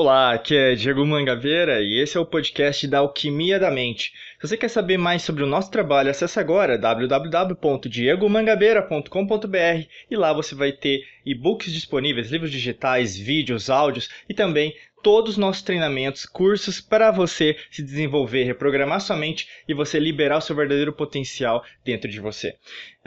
Olá, aqui é Diego Mangabeira e esse é o podcast da Alquimia da Mente. Se você quer saber mais sobre o nosso trabalho, acesse agora www.diegomangabeira.com.br e lá você vai ter e-books disponíveis, livros digitais, vídeos, áudios e também todos os nossos treinamentos, cursos para você se desenvolver, reprogramar sua mente e você liberar o seu verdadeiro potencial dentro de você.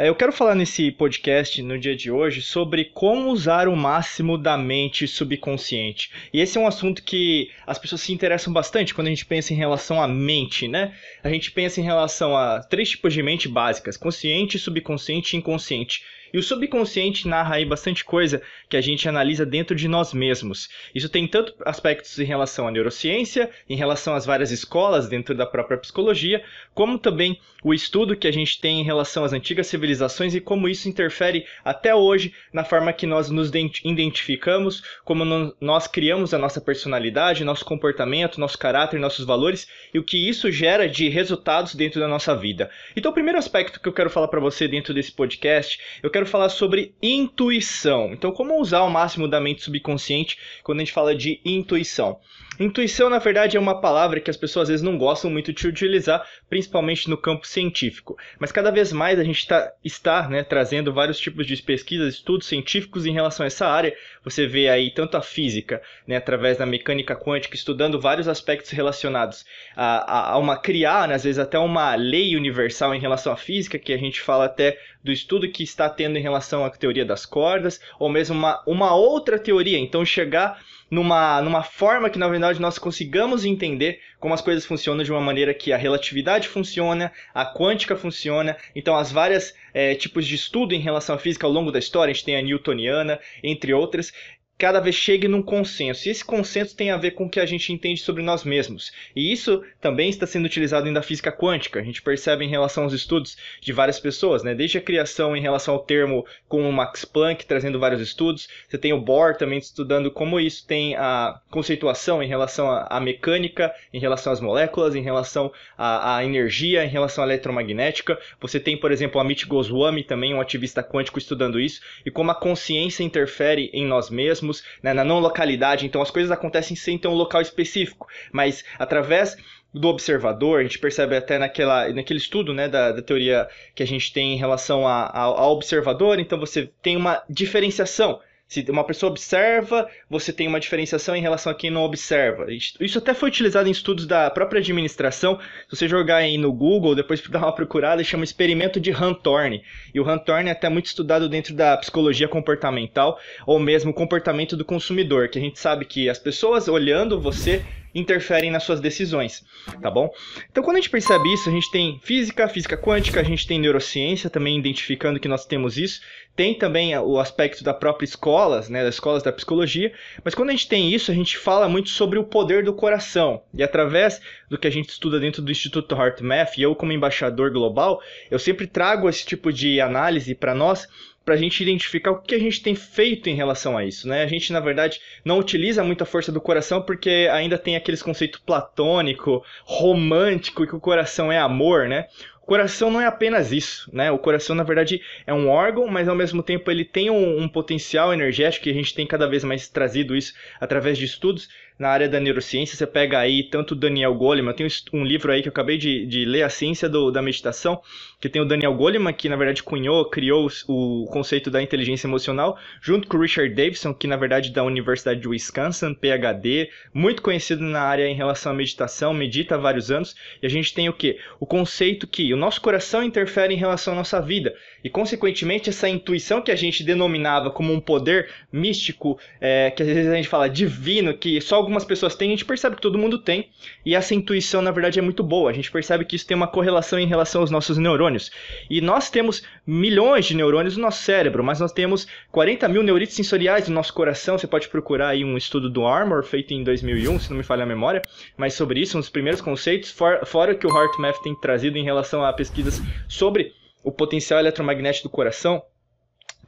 É, eu quero falar nesse podcast no dia de hoje sobre como usar o máximo da mente subconsciente. E esse é um assunto que as pessoas se interessam bastante quando a gente pensa em relação à mente, né? A gente pensa em relação a três tipos de mente básicas: consciente, subconsciente e inconsciente. E o subconsciente narra aí bastante coisa que a gente analisa dentro de nós mesmos. Isso tem tanto aspectos em relação à neurociência, em relação às várias escolas dentro da própria psicologia, como também o estudo que a gente tem em relação às antigas civilizações e como isso interfere até hoje na forma que nós nos identificamos, como nós criamos a nossa personalidade, nosso comportamento, nosso caráter, nossos valores e o que isso gera de resultados dentro da nossa vida. Então, o primeiro aspecto que eu quero falar para você dentro desse podcast, eu quero falar sobre intuição. Então, como usar o máximo da mente subconsciente quando a gente fala de intuição? Intuição, na verdade, é uma palavra que as pessoas às vezes não gostam muito de utilizar, principalmente no campo científico. Mas cada vez mais a gente tá, está né, trazendo vários tipos de pesquisas, estudos científicos em relação a essa área. Você vê aí tanto a física, né, através da mecânica quântica, estudando vários aspectos relacionados a, a, a uma criar, né, às vezes até uma lei universal em relação à física, que a gente fala até do estudo que está tendo em relação à teoria das cordas, ou mesmo uma, uma outra teoria. Então, chegar numa, numa forma que, na verdade, nós consigamos entender como as coisas funcionam de uma maneira que a relatividade funciona, a quântica funciona. Então, as várias é, tipos de estudo em relação à física ao longo da história, a gente tem a newtoniana, entre outras, cada vez chegue num consenso. E esse consenso tem a ver com o que a gente entende sobre nós mesmos. E isso também está sendo utilizado ainda na física quântica. A gente percebe em relação aos estudos de várias pessoas, né? Desde a criação em relação ao termo com o Max Planck, trazendo vários estudos. Você tem o Bohr também estudando como isso tem a conceituação em relação à mecânica, em relação às moléculas, em relação à, à energia, em relação à eletromagnética. Você tem, por exemplo, Amit Goswami, também um ativista quântico estudando isso, e como a consciência interfere em nós mesmos né, na não localidade, então as coisas acontecem sem ter um local específico, mas através do observador, a gente percebe até naquela, naquele estudo né, da, da teoria que a gente tem em relação ao observador, então você tem uma diferenciação se uma pessoa observa, você tem uma diferenciação em relação a quem não observa. Isso até foi utilizado em estudos da própria administração. Se você jogar aí no Google, depois dar uma procurada, chama experimento de Rantorne. E o Rantorne é até muito estudado dentro da psicologia comportamental, ou mesmo comportamento do consumidor, que a gente sabe que as pessoas olhando você interferem nas suas decisões, tá bom? Então, quando a gente percebe isso, a gente tem física, física quântica, a gente tem neurociência também identificando que nós temos isso, tem também o aspecto da própria escola, né, das escolas da psicologia, mas quando a gente tem isso, a gente fala muito sobre o poder do coração, e através do que a gente estuda dentro do Instituto HeartMath, e eu como embaixador global, eu sempre trago esse tipo de análise para nós, para a gente identificar o que a gente tem feito em relação a isso, né? A gente, na verdade, não utiliza muito a força do coração porque ainda tem aqueles conceitos platônico, romântico, que o coração é amor, né? O coração não é apenas isso, né? O coração, na verdade, é um órgão, mas ao mesmo tempo ele tem um, um potencial energético e a gente tem cada vez mais trazido isso através de estudos na área da neurociência. Você pega aí tanto o Daniel Goleman, tem um livro aí que eu acabei de, de ler, A Ciência do, da Meditação, que tem o Daniel Goleman, que na verdade cunhou, criou o conceito da inteligência emocional, junto com o Richard Davidson, que na verdade é da Universidade de Wisconsin, PhD, muito conhecido na área em relação à meditação, medita há vários anos, e a gente tem o que? O conceito que o nosso coração interfere em relação à nossa vida, e consequentemente essa intuição que a gente denominava como um poder místico, é, que às vezes a gente fala divino, que só algumas pessoas têm, a gente percebe que todo mundo tem, e essa intuição, na verdade, é muito boa. A gente percebe que isso tem uma correlação em relação aos nossos neurônios. E nós temos milhões de neurônios no nosso cérebro, mas nós temos 40 mil neuritos sensoriais no nosso coração. Você pode procurar aí um estudo do Armor, feito em 2001, se não me falha a memória, mas sobre isso, uns primeiros conceitos, for, fora que o HeartMath tem trazido em relação a pesquisas sobre o potencial eletromagnético do coração.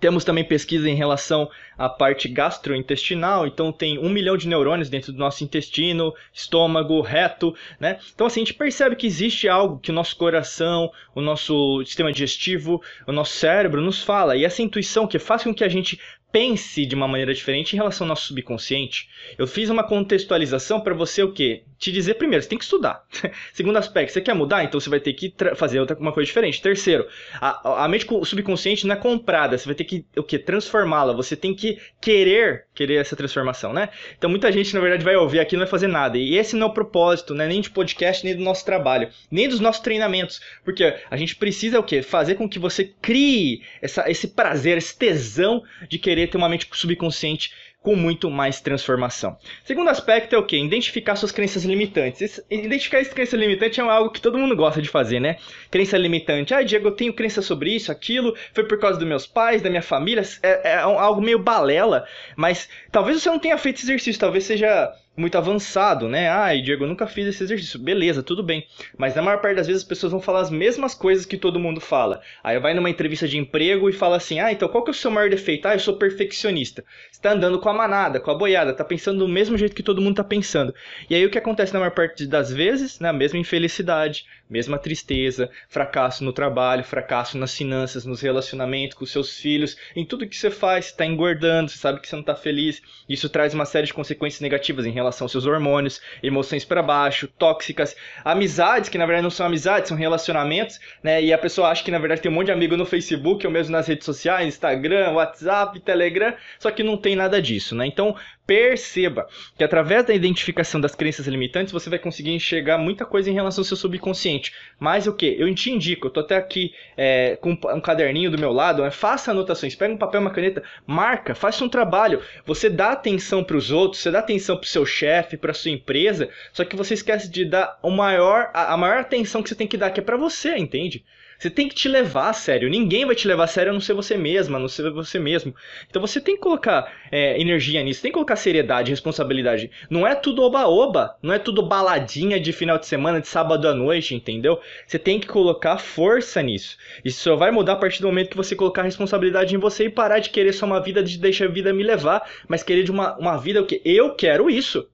Temos também pesquisa em relação à parte gastrointestinal, então tem um milhão de neurônios dentro do nosso intestino, estômago, reto, né? Então assim, a gente percebe que existe algo que o nosso coração, o nosso sistema digestivo, o nosso cérebro nos fala, e essa intuição que faz com que a gente pense de uma maneira diferente em relação ao nosso subconsciente. Eu fiz uma contextualização para você o quê? Te dizer primeiro, você tem que estudar. Segundo aspecto, você quer mudar, então você vai ter que fazer outra uma coisa diferente. Terceiro, a, a mente subconsciente não é comprada, você vai ter que o quê? Transformá-la. Você tem que querer querer essa transformação, né? Então muita gente na verdade vai ouvir aqui e não vai fazer nada. E esse não é o propósito, né? Nem de podcast, nem do nosso trabalho, nem dos nossos treinamentos, porque a gente precisa o quê? Fazer com que você crie essa, esse prazer, esse tesão de querer querer ter uma mente subconsciente com muito mais transformação. Segundo aspecto é o que? Identificar suas crenças limitantes. Identificar essa crença limitante é algo que todo mundo gosta de fazer, né? Crença limitante. Ah, Diego, eu tenho crença sobre isso, aquilo, foi por causa dos meus pais, da minha família. É, é algo meio balela, mas talvez você não tenha feito esse exercício, talvez seja muito avançado, né? Ai, Diego, eu nunca fiz esse exercício. Beleza, tudo bem. Mas na maior parte das vezes as pessoas vão falar as mesmas coisas que todo mundo fala. Aí vai numa entrevista de emprego e fala assim: ah, então qual que é o seu maior defeito? Ah, eu sou perfeccionista. Você tá andando com a manada, com a boiada, tá pensando do mesmo jeito que todo mundo tá pensando. E aí o que acontece na maior parte das vezes? Né? A mesma infelicidade, mesma tristeza, fracasso no trabalho, fracasso nas finanças, nos relacionamentos com seus filhos, em tudo que você faz, você tá engordando, você sabe que você não tá feliz. Isso traz uma série de consequências negativas em relação aos seus hormônios, emoções para baixo, tóxicas, amizades que na verdade não são amizades, são relacionamentos, né? E a pessoa acha que na verdade tem um monte de amigo no Facebook, ou mesmo nas redes sociais, Instagram, WhatsApp, Telegram, só que não tem nada disso, né? Então, perceba que através da identificação das crenças limitantes você vai conseguir enxergar muita coisa em relação ao seu subconsciente. Mas o que? Eu te indico, eu tô até aqui é, com um caderninho do meu lado, né? faça anotações, pega um papel, uma caneta, marca, faça um trabalho. Você dá atenção para os outros, você dá atenção para o seu chefe, para sua empresa, só que você esquece de dar o maior, a, a maior atenção que você tem que dar, que é para você, entende? Você tem que te levar a sério. Ninguém vai te levar a sério a não ser você mesma, a não ser você mesmo. Então você tem que colocar é, energia nisso, tem que colocar seriedade, responsabilidade. Não é tudo oba-oba, não é tudo baladinha de final de semana, de sábado à noite, entendeu? Você tem que colocar força nisso. Isso só vai mudar a partir do momento que você colocar responsabilidade em você e parar de querer só uma vida de deixar a vida me levar, mas querer de uma, uma vida o que eu quero isso.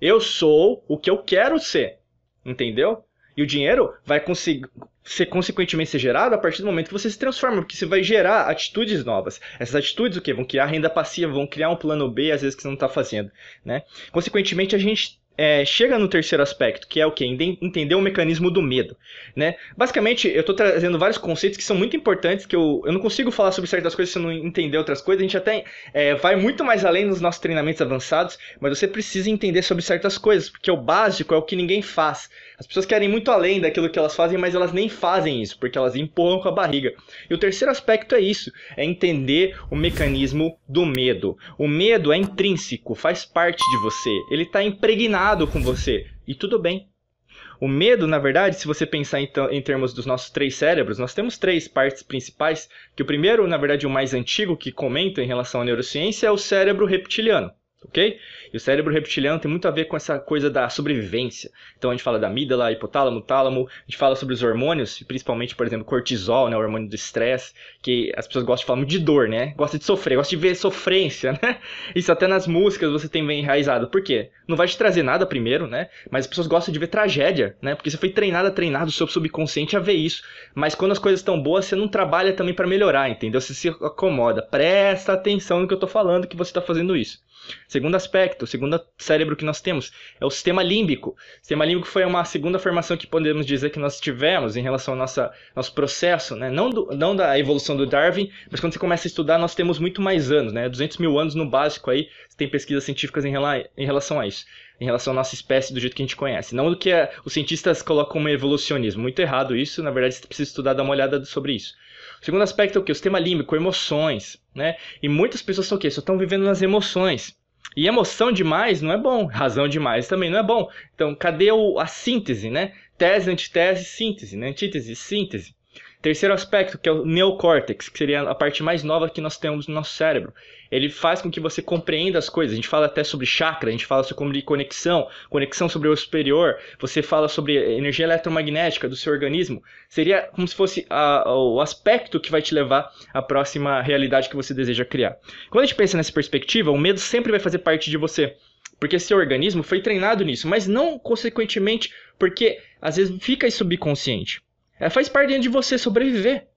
Eu sou o que eu quero ser. Entendeu? E o dinheiro vai conseguir ser consequentemente ser gerado a partir do momento que você se transforma, porque você vai gerar atitudes novas. Essas atitudes o que vão criar renda passiva, vão criar um plano B às vezes que você não está fazendo, né? Consequentemente a gente é, chega no terceiro aspecto, que é o que? Entender o mecanismo do medo. Né? Basicamente, eu estou trazendo vários conceitos que são muito importantes, que eu, eu não consigo falar sobre certas coisas se eu não entender outras coisas. A gente até é, vai muito mais além nos nossos treinamentos avançados, mas você precisa entender sobre certas coisas, porque o básico é o que ninguém faz. As pessoas querem muito além daquilo que elas fazem, mas elas nem fazem isso, porque elas empurram com a barriga. E o terceiro aspecto é isso: é entender o mecanismo do medo. O medo é intrínseco, faz parte de você, ele está impregnado com você, e tudo bem. O medo, na verdade, se você pensar então, em termos dos nossos três cérebros, nós temos três partes principais, que o primeiro, na verdade, o mais antigo que comenta em relação à neurociência é o cérebro reptiliano ok? E o cérebro reptiliano tem muito a ver com essa coisa da sobrevivência. Então a gente fala da amígdala, hipotálamo, tálamo, a gente fala sobre os hormônios, principalmente, por exemplo, cortisol, né, o hormônio do estresse, que as pessoas gostam de falar muito de dor, né? Gosta de sofrer, gosta de ver sofrência, né? Isso até nas músicas você tem bem enraizado. Por quê? Não vai te trazer nada primeiro, né? Mas as pessoas gostam de ver tragédia, né? Porque você foi treinado, treinado o seu subconsciente a ver isso. Mas quando as coisas estão boas, você não trabalha também para melhorar, entendeu? Você se acomoda. Presta atenção no que eu tô falando que você tá fazendo isso. Segundo aspecto, o segundo cérebro que nós temos é o sistema límbico. O sistema límbico foi uma segunda formação que podemos dizer que nós tivemos em relação ao nossa, nosso processo, né? não, do, não da evolução do Darwin, mas quando você começa a estudar, nós temos muito mais anos, né? 200 mil anos no básico aí, tem pesquisas científicas em, rela, em relação a isso em relação à nossa espécie do jeito que a gente conhece. Não do que a, os cientistas colocam como evolucionismo. Muito errado isso, na verdade você precisa estudar, dar uma olhada sobre isso. O segundo aspecto é o que? O sistema límbico, emoções, né? E muitas pessoas são o quê? Só estão vivendo nas emoções. E emoção demais não é bom, razão demais também não é bom. Então, cadê o, a síntese, né? Tese, antitese, síntese, né? Antítese, síntese. Terceiro aspecto, que é o neocórtex, que seria a parte mais nova que nós temos no nosso cérebro ele faz com que você compreenda as coisas. A gente fala até sobre chakra, a gente fala sobre conexão, conexão sobre o superior, você fala sobre energia eletromagnética do seu organismo. Seria como se fosse a, o aspecto que vai te levar à próxima realidade que você deseja criar. Quando a gente pensa nessa perspectiva, o medo sempre vai fazer parte de você. Porque seu organismo foi treinado nisso, mas não consequentemente porque às vezes fica subconsciente. É, faz parte de você sobreviver.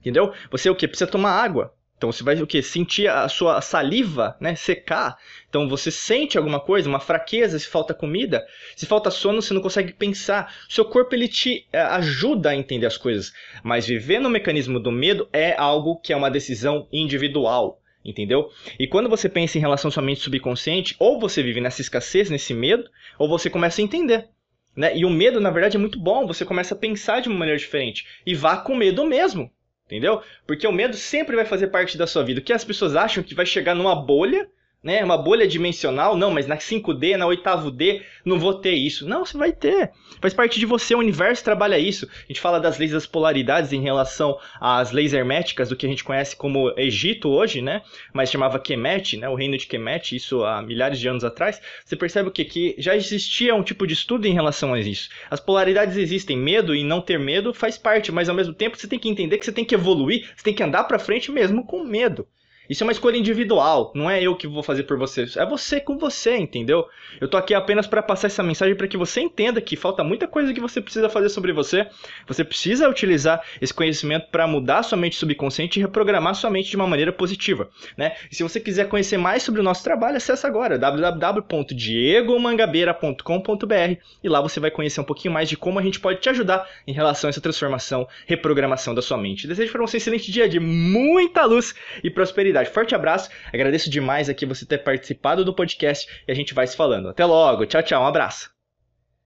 Entendeu? Você o que? Precisa tomar água. Então você vai o quê? Sentir a sua saliva, né, secar. Então você sente alguma coisa, uma fraqueza, se falta comida, se falta sono, você não consegue pensar. O seu corpo ele te é, ajuda a entender as coisas, mas viver no mecanismo do medo é algo que é uma decisão individual, entendeu? E quando você pensa em relação à sua mente subconsciente, ou você vive nessa escassez, nesse medo, ou você começa a entender. Né? E o medo, na verdade, é muito bom. Você começa a pensar de uma maneira diferente. E vá com medo mesmo. Entendeu? Porque o medo sempre vai fazer parte da sua vida. O que as pessoas acham que vai chegar numa bolha né? Uma bolha dimensional, não, mas na 5D, na 8D, não vou ter isso. Não, você vai ter. Faz parte de você, o universo trabalha isso. A gente fala das leis das polaridades em relação às leis herméticas do que a gente conhece como Egito hoje, né? Mas chamava Kemet, né? O reino de Kemet, isso há milhares de anos atrás. Você percebe o quê? Que já existia um tipo de estudo em relação a isso. As polaridades existem, medo e não ter medo faz parte, mas ao mesmo tempo você tem que entender que você tem que evoluir, você tem que andar para frente mesmo com medo. Isso é uma escolha individual, não é eu que vou fazer por você, é você com você, entendeu? Eu tô aqui apenas para passar essa mensagem para que você entenda que falta muita coisa que você precisa fazer sobre você. Você precisa utilizar esse conhecimento para mudar sua mente subconsciente e reprogramar sua mente de uma maneira positiva, né? E se você quiser conhecer mais sobre o nosso trabalho, acesse agora www.diegomangabeira.com.br e lá você vai conhecer um pouquinho mais de como a gente pode te ajudar em relação a essa transformação, reprogramação da sua mente. Desejo para você um excelente dia de muita luz e prosperidade Forte abraço, agradeço demais aqui você ter participado do podcast e a gente vai se falando. Até logo, tchau, tchau, um abraço.